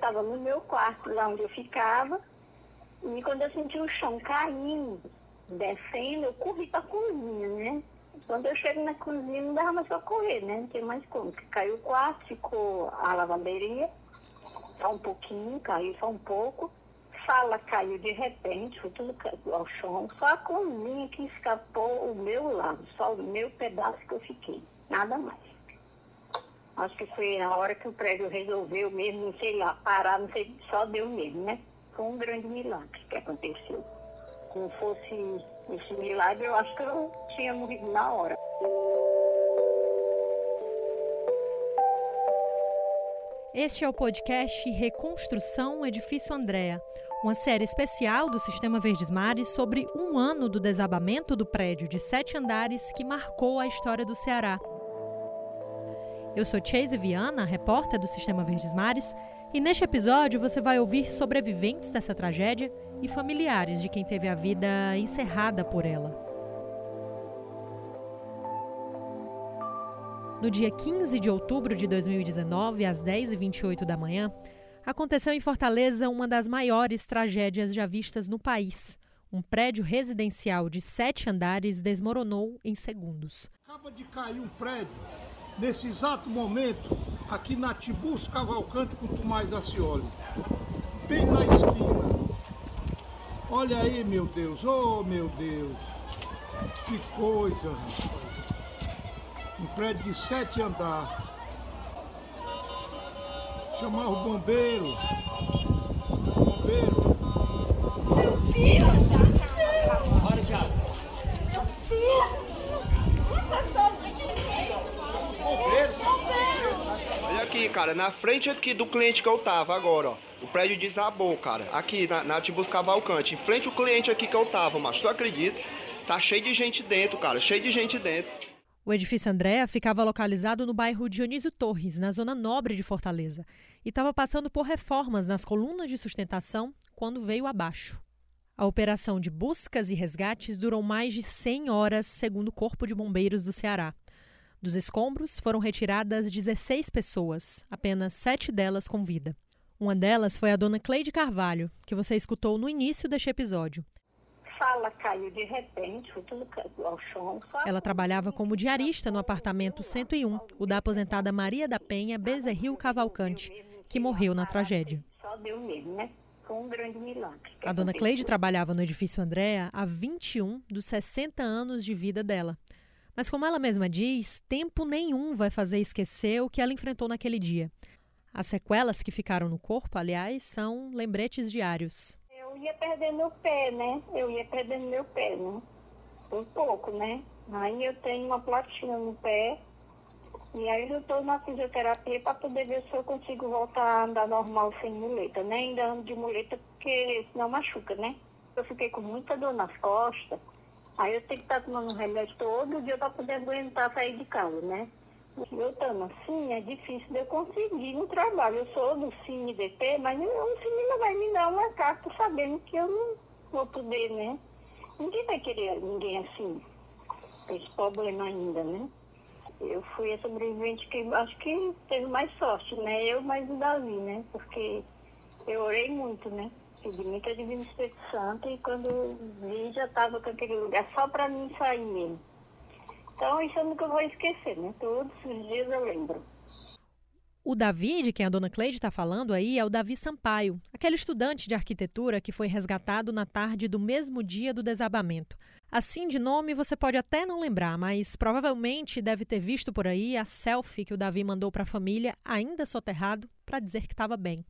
estava no meu quarto, lá onde eu ficava, e quando eu senti o chão caindo, descendo, eu corri para a cozinha, né? Quando eu chego na cozinha, não dava mais para correr, né? Não tinha mais como. Caiu o quarto, ficou a lavanderia, só um pouquinho, caiu só um pouco. Sala caiu de repente, foi tudo ao chão. Só a cozinha que escapou o meu lado, só o meu pedaço que eu fiquei. Nada mais. Acho que foi na hora que o prédio resolveu mesmo, não sei lá, parar, não sei, só deu mesmo, né? Foi um grande milagre que aconteceu. Se não fosse esse milagre, eu acho que eu tinha morrido na hora. Este é o podcast Reconstrução Edifício Andréa, uma série especial do Sistema Verdes Mares sobre um ano do desabamento do prédio de sete andares que marcou a história do Ceará. Eu sou Chase Viana, repórter do Sistema Verdes Mares, e neste episódio você vai ouvir sobreviventes dessa tragédia e familiares de quem teve a vida encerrada por ela. No dia 15 de outubro de 2019, às 10h28 da manhã, aconteceu em Fortaleza uma das maiores tragédias já vistas no país. Um prédio residencial de sete andares desmoronou em segundos. Acaba de cair um prédio nesse exato momento, aqui na Tibus Cavalcante com Tomás Acioli. Bem na esquina. Olha aí, meu Deus, oh meu Deus. Que coisa. Um prédio de sete andares. Chamar o bombeiro. Bombeiro. Meu Deus! Bora, Thiago. Meu Deus! Nossa, só Olha aqui, cara, na frente aqui do cliente que eu tava agora, ó. O prédio desabou, cara. Aqui na, na Tibus Cavalcante. Em frente o cliente aqui que eu tava, mas tu acredita? Tá cheio de gente dentro, cara. Cheio de gente dentro. O edifício Andréa ficava localizado no bairro Dionísio Torres, na zona nobre de Fortaleza, e estava passando por reformas nas colunas de sustentação quando veio abaixo. A operação de buscas e resgates durou mais de 100 horas, segundo o Corpo de Bombeiros do Ceará. Dos escombros foram retiradas 16 pessoas, apenas sete delas com vida. Uma delas foi a dona Cleide Carvalho, que você escutou no início deste episódio. Sala caiu de repente, foi tudo ao chão. Ela trabalhava como diarista no apartamento 101, o da aposentada Maria da Penha Bezerril Cavalcante, que morreu na tragédia. Só deu mesmo, né? Foi um grande milagre. A dona Cleide trabalhava no edifício Andréa há 21 dos 60 anos de vida dela. Mas, como ela mesma diz, tempo nenhum vai fazer esquecer o que ela enfrentou naquele dia. As sequelas que ficaram no corpo, aliás, são lembretes diários. Eu ia perdendo meu pé, né? Eu ia perdendo meu pé, né? Um pouco, né? Aí eu tenho uma platina no pé. E aí eu estou na fisioterapia para poder ver se eu consigo voltar a andar normal sem muleta, né? Ainda ando de muleta porque senão machuca, né? Eu fiquei com muita dor nas costas. Aí eu tenho que estar tomando um remédio todo dia para poder aguentar sair de casa, né? Eu estando assim, é difícil de eu conseguir um trabalho. Eu sou do CineDP, mas o Cine não vai me dar uma carta sabendo que eu não vou poder, né? Ninguém vai querer ninguém assim. Esse problema ainda, né? Eu fui a sobrevivente que acho que teve mais sorte, né? Eu mais o Davi, né? Porque eu orei muito, né? Pedi muita Divino Espírito Santo e quando vi já estava com aquele lugar só para mim sair mesmo. Então isso eu nunca vou esquecer, né? Todos os dias eu lembro. O Davi, de quem a dona Cleide está falando aí, é o Davi Sampaio, aquele estudante de arquitetura que foi resgatado na tarde do mesmo dia do desabamento. Assim de nome você pode até não lembrar, mas provavelmente deve ter visto por aí a selfie que o Davi mandou para a família, ainda soterrado, para dizer que estava bem.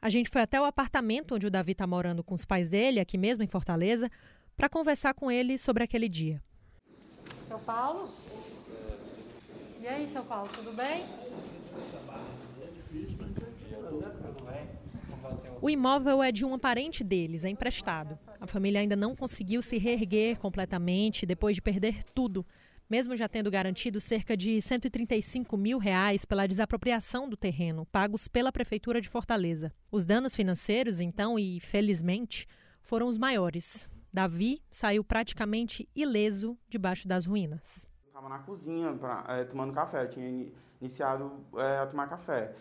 A gente foi até o apartamento onde o Davi está morando com os pais dele, aqui mesmo em Fortaleza, para conversar com ele sobre aquele dia. Seu Paulo? E aí, seu Paulo, tudo bem? O imóvel é de um parente deles, é emprestado. A família ainda não conseguiu se reerguer completamente depois de perder tudo mesmo já tendo garantido cerca de 135 mil reais pela desapropriação do terreno, pagos pela Prefeitura de Fortaleza. Os danos financeiros, então, e felizmente, foram os maiores. Davi saiu praticamente ileso debaixo das ruínas. Estava na cozinha pra, é, tomando café, eu tinha iniciado é, a tomar café.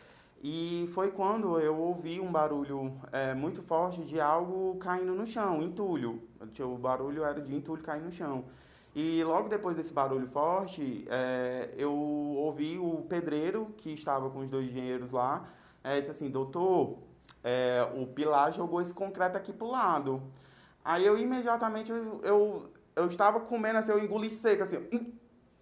E foi quando eu ouvi um barulho é, muito forte de algo caindo no chão, entulho. O barulho era de entulho caindo no chão. E logo depois desse barulho forte, é, eu ouvi o pedreiro, que estava com os dois engenheiros lá, é, disse assim, doutor, é, o pilar jogou esse concreto aqui pro lado. Aí eu imediatamente, eu, eu, eu estava comendo assim, eu engoli seco, assim,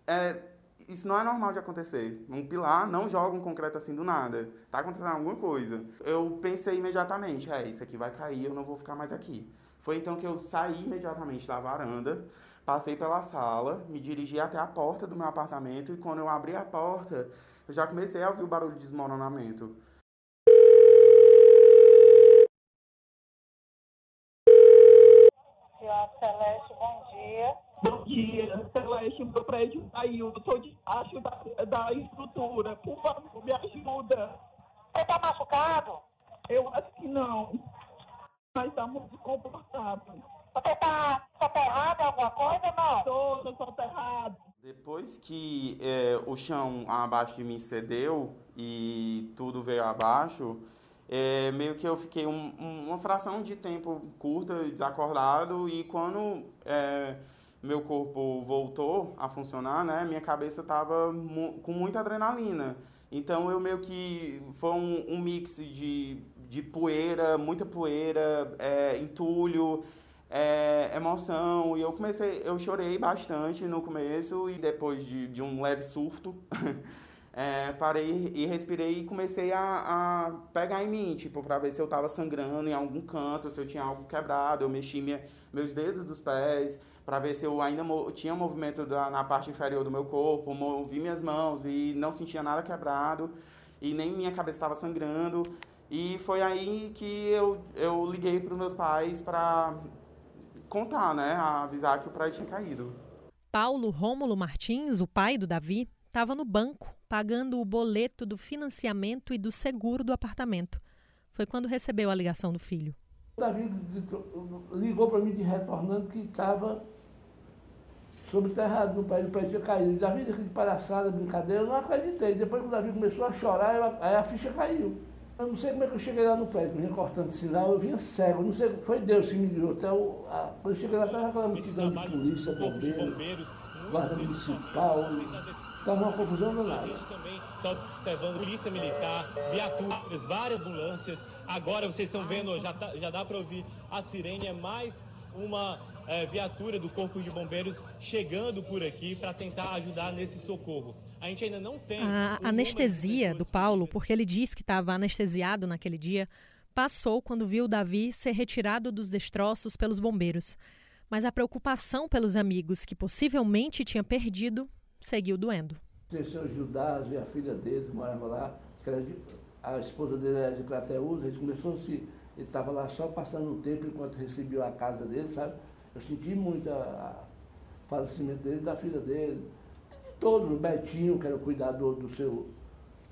é, isso não é normal de acontecer. Um pilar não joga um concreto assim do nada. Tá acontecendo alguma coisa. Eu pensei imediatamente, é, isso aqui vai cair, eu não vou ficar mais aqui. Foi então que eu saí imediatamente da varanda, passei pela sala, me dirigi até a porta do meu apartamento e quando eu abri a porta, eu já comecei a ouvir o barulho de desmoronamento. Celeste, bom dia. Bom dia, Celeste, meu prédio caiu, eu estou debaixo da, da estrutura, por favor, me ajuda. Você está machucado? Eu acho que não, mas está muito comportado. Você está soterrado em alguma coisa não? Estou, estou soterrado. Depois que é, o chão abaixo de mim cedeu e tudo veio abaixo, é, meio que eu fiquei um, um, uma fração de tempo curta desacordado e quando é, meu corpo voltou a funcionar, né, minha cabeça estava mu com muita adrenalina. Então eu meio que foi um, um mix de, de poeira, muita poeira, é, entulho, é, emoção e eu comecei, eu chorei bastante no começo e depois de, de um leve surto é, parei e respirei e comecei a, a, pegar em mim, tipo, para ver se eu estava sangrando em algum canto, se eu tinha algo quebrado. Eu mexi minha, meus dedos dos pés para ver se eu ainda mo tinha movimento da, na parte inferior do meu corpo, movi minhas mãos e não sentia nada quebrado e nem minha cabeça estava sangrando. E foi aí que eu, eu liguei para os meus pais para contar, né, avisar que o prédio tinha caído. Paulo Rômulo Martins, o pai do Davi, estava no banco pagando o boleto do financiamento e do seguro do apartamento. Foi quando recebeu a ligação do filho. O Davi ligou para mim de retornando que estava sobreterrado no prédio, o prédio tinha caído. Davi, de palhaçada, brincadeira, eu não acreditei. Depois que o Davi começou a chorar, eu, aí a ficha caiu. Eu não sei como é que eu cheguei lá no prédio, vinha cortando sinal, eu vinha cego, não sei, foi Deus que me guiou. Até o, a, quando eu cheguei lá, estava aquela multidão de polícia, bombeiro, guarda municipal, Estava uma confusão danada. também está observando polícia militar, viaturas, várias ambulâncias. Agora vocês estão vendo, já, tá, já dá para ouvir a sirene, é mais uma é, viatura do Corpo de Bombeiros chegando por aqui para tentar ajudar nesse socorro. A gente ainda não tem. A anestesia do Paulo, porque ele disse que estava anestesiado naquele dia, passou quando viu Davi ser retirado dos destroços pelos bombeiros. Mas a preocupação pelos amigos que possivelmente tinha perdido seguiu doendo. Senhor Judas e a filha dele, que morava lá, que era de, a esposa dele era de Crateus, ele começou a se. Ele estava lá só passando um tempo enquanto recebeu a casa dele, sabe? Eu senti muito o falecimento dele, da filha dele, de todos, o Betinho, que era o cuidador do seu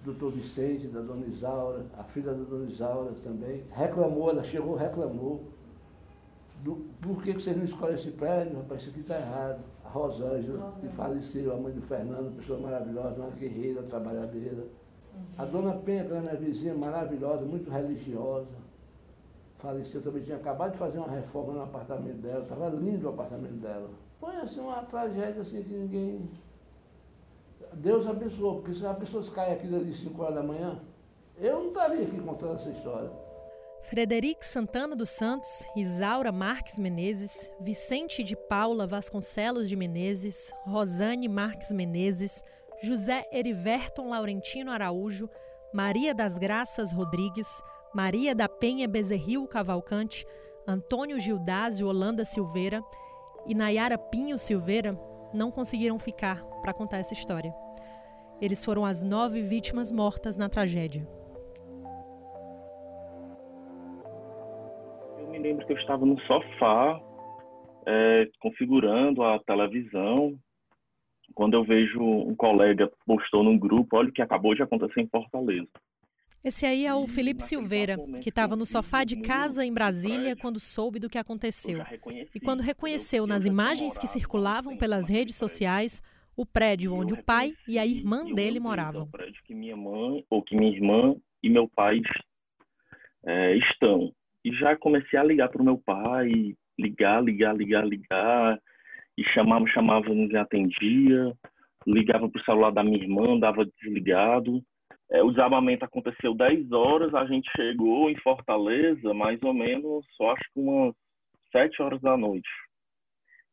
doutor Vicente, da dona Isaura, a filha da dona Isaura também. Reclamou, ela chegou, reclamou. Do, por que vocês não escolhem esse prédio? Rapaz, isso aqui está errado. A Rosângela, que faleceu, a mãe do Fernando, pessoa maravilhosa, uma guerreira, trabalhadeira. Uhum. A dona Penha, que era minha vizinha, maravilhosa, muito religiosa. Faleceu, também tinha acabado de fazer uma reforma no apartamento dela, estava lindo o apartamento dela. Foi assim uma tragédia assim que ninguém. Deus abençoou, porque se as pessoas caem aqui ali 5 horas da manhã, eu não estaria aqui contando essa história. Frederic Santana dos Santos, Isaura Marques Menezes, Vicente de Paula Vasconcelos de Menezes, Rosane Marques Menezes, José Eriverton Laurentino Araújo, Maria das Graças Rodrigues, Maria da Penha Bezerril Cavalcante, Antônio Gildásio Holanda Silveira e Nayara Pinho Silveira não conseguiram ficar para contar essa história. Eles foram as nove vítimas mortas na tragédia. me lembro que eu estava no sofá, é, configurando a televisão, quando eu vejo um colega postou num grupo, olha o que acabou de acontecer em Fortaleza. Esse aí é o Felipe Silveira, que estava no sofá de casa em Brasília quando soube do que aconteceu. E quando reconheceu nas imagens que circulavam pelas redes sociais o prédio onde o pai e a irmã dele moravam. O prédio que minha mãe ou que minha irmã e meu pai é, estão. E já comecei a ligar para o meu pai, ligar, ligar, ligar, ligar, e chamava, chamava, não atendia, ligava para o celular da minha irmã, dava desligado. É, o desabamento aconteceu 10 horas, a gente chegou em Fortaleza mais ou menos, só acho que umas 7 horas da noite,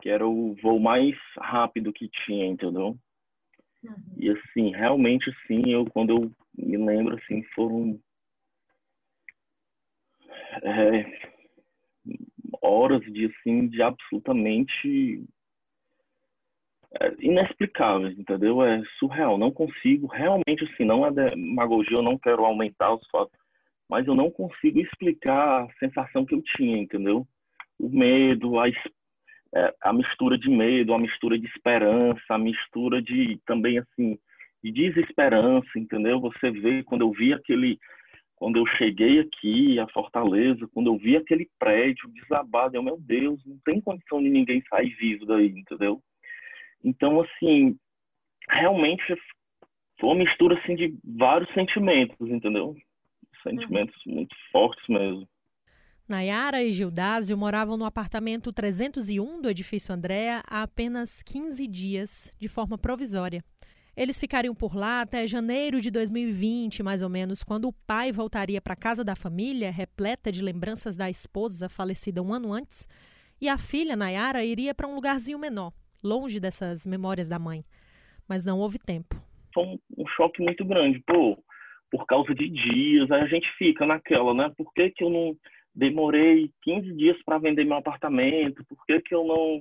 que era o voo mais rápido que tinha, entendeu? Uhum. E assim, realmente assim, eu quando eu me lembro assim, foram é, horas de assim de absolutamente é, inexplicáveis, entendeu? É surreal, não consigo realmente assim, não é demagogia, eu não quero aumentar os fatos, mas eu não consigo explicar a sensação que eu tinha, entendeu? O medo, a, é, a mistura de medo, a mistura de esperança, a mistura de também assim de desesperança, entendeu? Você vê quando eu vi aquele quando eu cheguei aqui a Fortaleza, quando eu vi aquele prédio desabado, eu, meu Deus, não tem condição de ninguém sair vivo daí, entendeu? Então, assim, realmente foi uma mistura assim, de vários sentimentos, entendeu? Sentimentos uhum. muito fortes mesmo. Nayara e Gildásio moravam no apartamento 301 do edifício Andréa há apenas 15 dias, de forma provisória. Eles ficariam por lá até janeiro de 2020, mais ou menos, quando o pai voltaria para a casa da família, repleta de lembranças da esposa falecida um ano antes, e a filha, Nayara, iria para um lugarzinho menor, longe dessas memórias da mãe. Mas não houve tempo. Foi um, um choque muito grande. Pô, por causa de dias, aí a gente fica naquela, né? Por que, que eu não demorei 15 dias para vender meu apartamento? Por que, que eu não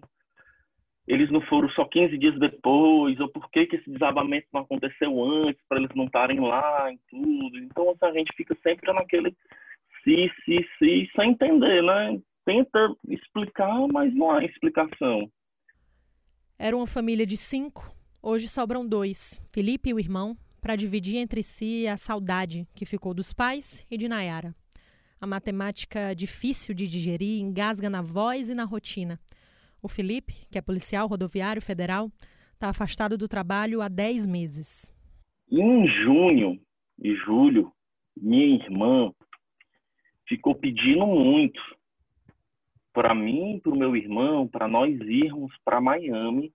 eles não foram só 15 dias depois, ou por que, que esse desabamento não aconteceu antes, para eles não estarem lá e tudo. Então, assim, a gente fica sempre naquele se, se, se, sem entender, né? Tenta explicar, mas não há explicação. Era uma família de cinco, hoje sobram dois, Felipe e o irmão, para dividir entre si a saudade que ficou dos pais e de Nayara. A matemática difícil de digerir engasga na voz e na rotina. O Felipe, que é policial rodoviário federal, está afastado do trabalho há 10 meses. Em junho e julho, minha irmã ficou pedindo muito para mim, para o meu irmão, para nós irmos para Miami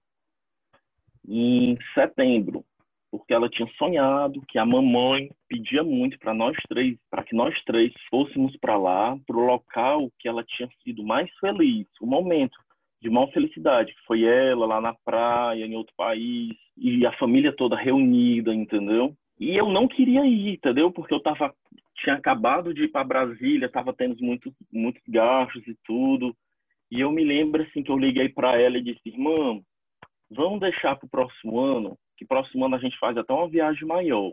em setembro, porque ela tinha sonhado que a mamãe pedia muito para nós três, para que nós três fôssemos para lá, para o local que ela tinha sido mais feliz, o momento de maior felicidade, que foi ela lá na praia, em outro país, e a família toda reunida, entendeu? E eu não queria ir, entendeu? Porque eu tava, tinha acabado de ir para Brasília, tava tendo muitos, muitos gastos e tudo. E eu me lembro assim que eu liguei para ela e disse: "Irmã, vamos deixar para o próximo ano, que próximo ano a gente faz até uma viagem maior".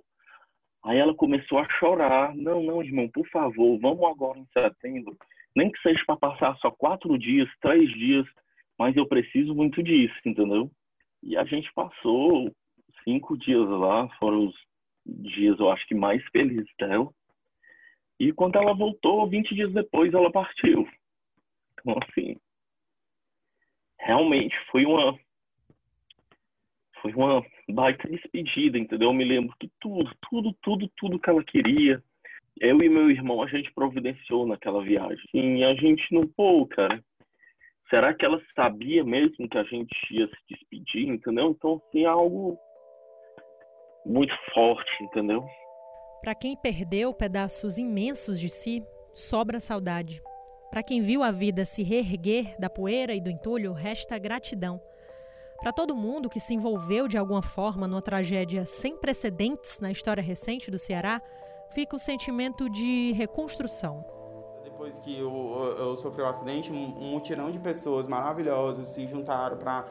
Aí ela começou a chorar: "Não, não, irmão, por favor, vamos agora em setembro, nem que seja para passar só quatro dias, três dias, mas eu preciso muito disso, entendeu? E a gente passou cinco dias lá, foram os dias, eu acho que mais felizes dela. E quando ela voltou, 20 dias depois, ela partiu. Então, assim, realmente foi uma foi uma baita despedida, entendeu? Eu me lembro que tudo, tudo, tudo, tudo que ela queria, eu e meu irmão, a gente providenciou naquela viagem. E a gente não, pô, cara, será que ela sabia mesmo que a gente ia se despedir, entendeu? Então, assim, é algo muito forte, entendeu? Para quem perdeu pedaços imensos de si, sobra saudade. Para quem viu a vida se reerguer da poeira e do entulho, resta gratidão. Para todo mundo que se envolveu de alguma forma numa tragédia sem precedentes na história recente do Ceará, fica o sentimento de reconstrução depois que eu, eu sofri o um acidente, um, um mutirão de pessoas maravilhosas se juntaram para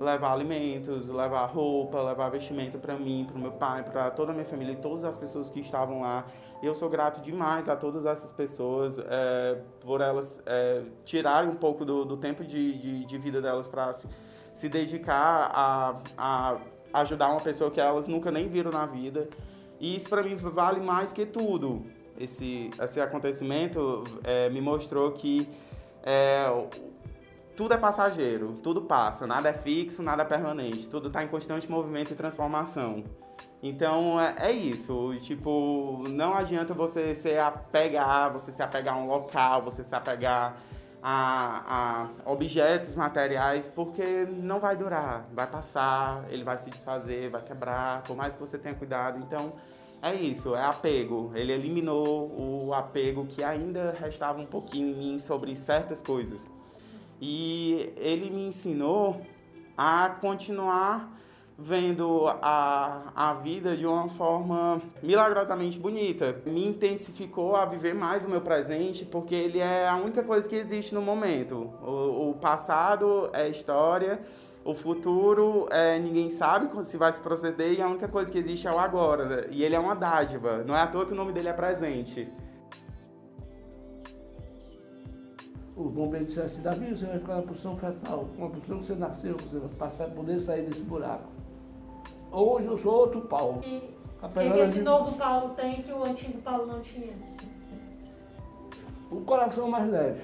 levar alimentos, levar roupa, levar vestimenta para mim, para o meu pai, para toda a minha família e todas as pessoas que estavam lá. Eu sou grato demais a todas essas pessoas é, por elas é, tirarem um pouco do, do tempo de, de, de, vida delas para se, se, dedicar a, a ajudar uma pessoa que elas nunca nem viram na vida. E isso para mim vale mais que tudo esse, esse acontecimento é, me mostrou que é, tudo é passageiro, tudo passa, nada é fixo, nada é permanente, tudo está em constante movimento e transformação. Então é, é, isso, tipo, não adianta você se apegar, você se apegar a um local, você se apegar a, a objetos materiais, porque não vai durar, vai passar, ele vai se desfazer, vai quebrar, por mais que você tenha cuidado. Então é isso, é apego. Ele eliminou o apego que ainda restava um pouquinho em mim sobre certas coisas. E ele me ensinou a continuar vendo a, a vida de uma forma milagrosamente bonita. Me intensificou a viver mais o meu presente, porque ele é a única coisa que existe no momento. O, o passado é história, o futuro é, ninguém sabe se vai se proceder e a única coisa que existe é o agora. E ele é uma dádiva, não é à toa que o nome dele é presente. O bombeiro disse assim, Davi, você vai ficar na posição fetal, uma posição que você nasceu, você vai passar, poder sair desse buraco. Hoje eu sou outro Paulo. E o que, que esse novo Paulo tem que o antigo Paulo não tinha? O coração mais leve.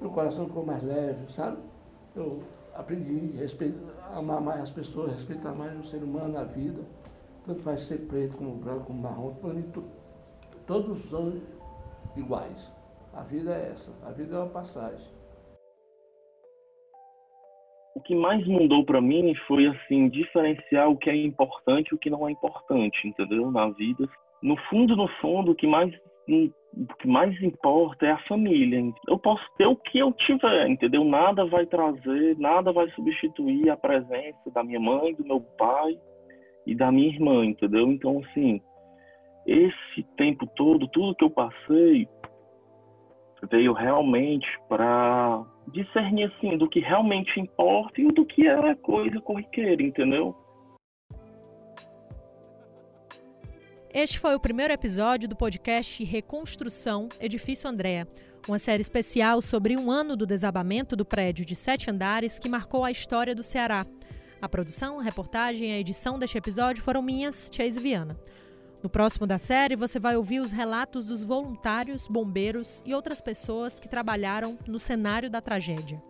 O coração ficou mais leve, sabe? Eu aprendi a amar mais as pessoas, respeitar mais o ser humano, a vida. Tanto faz ser preto como branco, como marrom. Para mim, todos são iguais. A vida é essa. A vida é uma passagem o que mais mudou para mim foi assim diferenciar o que é importante e o que não é importante, entendeu? Na vida. No fundo, no fundo, o que mais o que mais importa é a família. Eu posso ter o que eu tiver, entendeu? Nada vai trazer, nada vai substituir a presença da minha mãe, do meu pai e da minha irmã, entendeu? Então, assim, esse tempo todo, tudo que eu passei, veio realmente para discernir assim do que realmente importa e do que é coisa corriqueira, entendeu? Este foi o primeiro episódio do podcast Reconstrução Edifício Andréa, uma série especial sobre um ano do desabamento do prédio de sete andares que marcou a história do Ceará. A produção, a reportagem e a edição deste episódio foram minhas, Chase Viana. No próximo da série, você vai ouvir os relatos dos voluntários, bombeiros e outras pessoas que trabalharam no cenário da tragédia.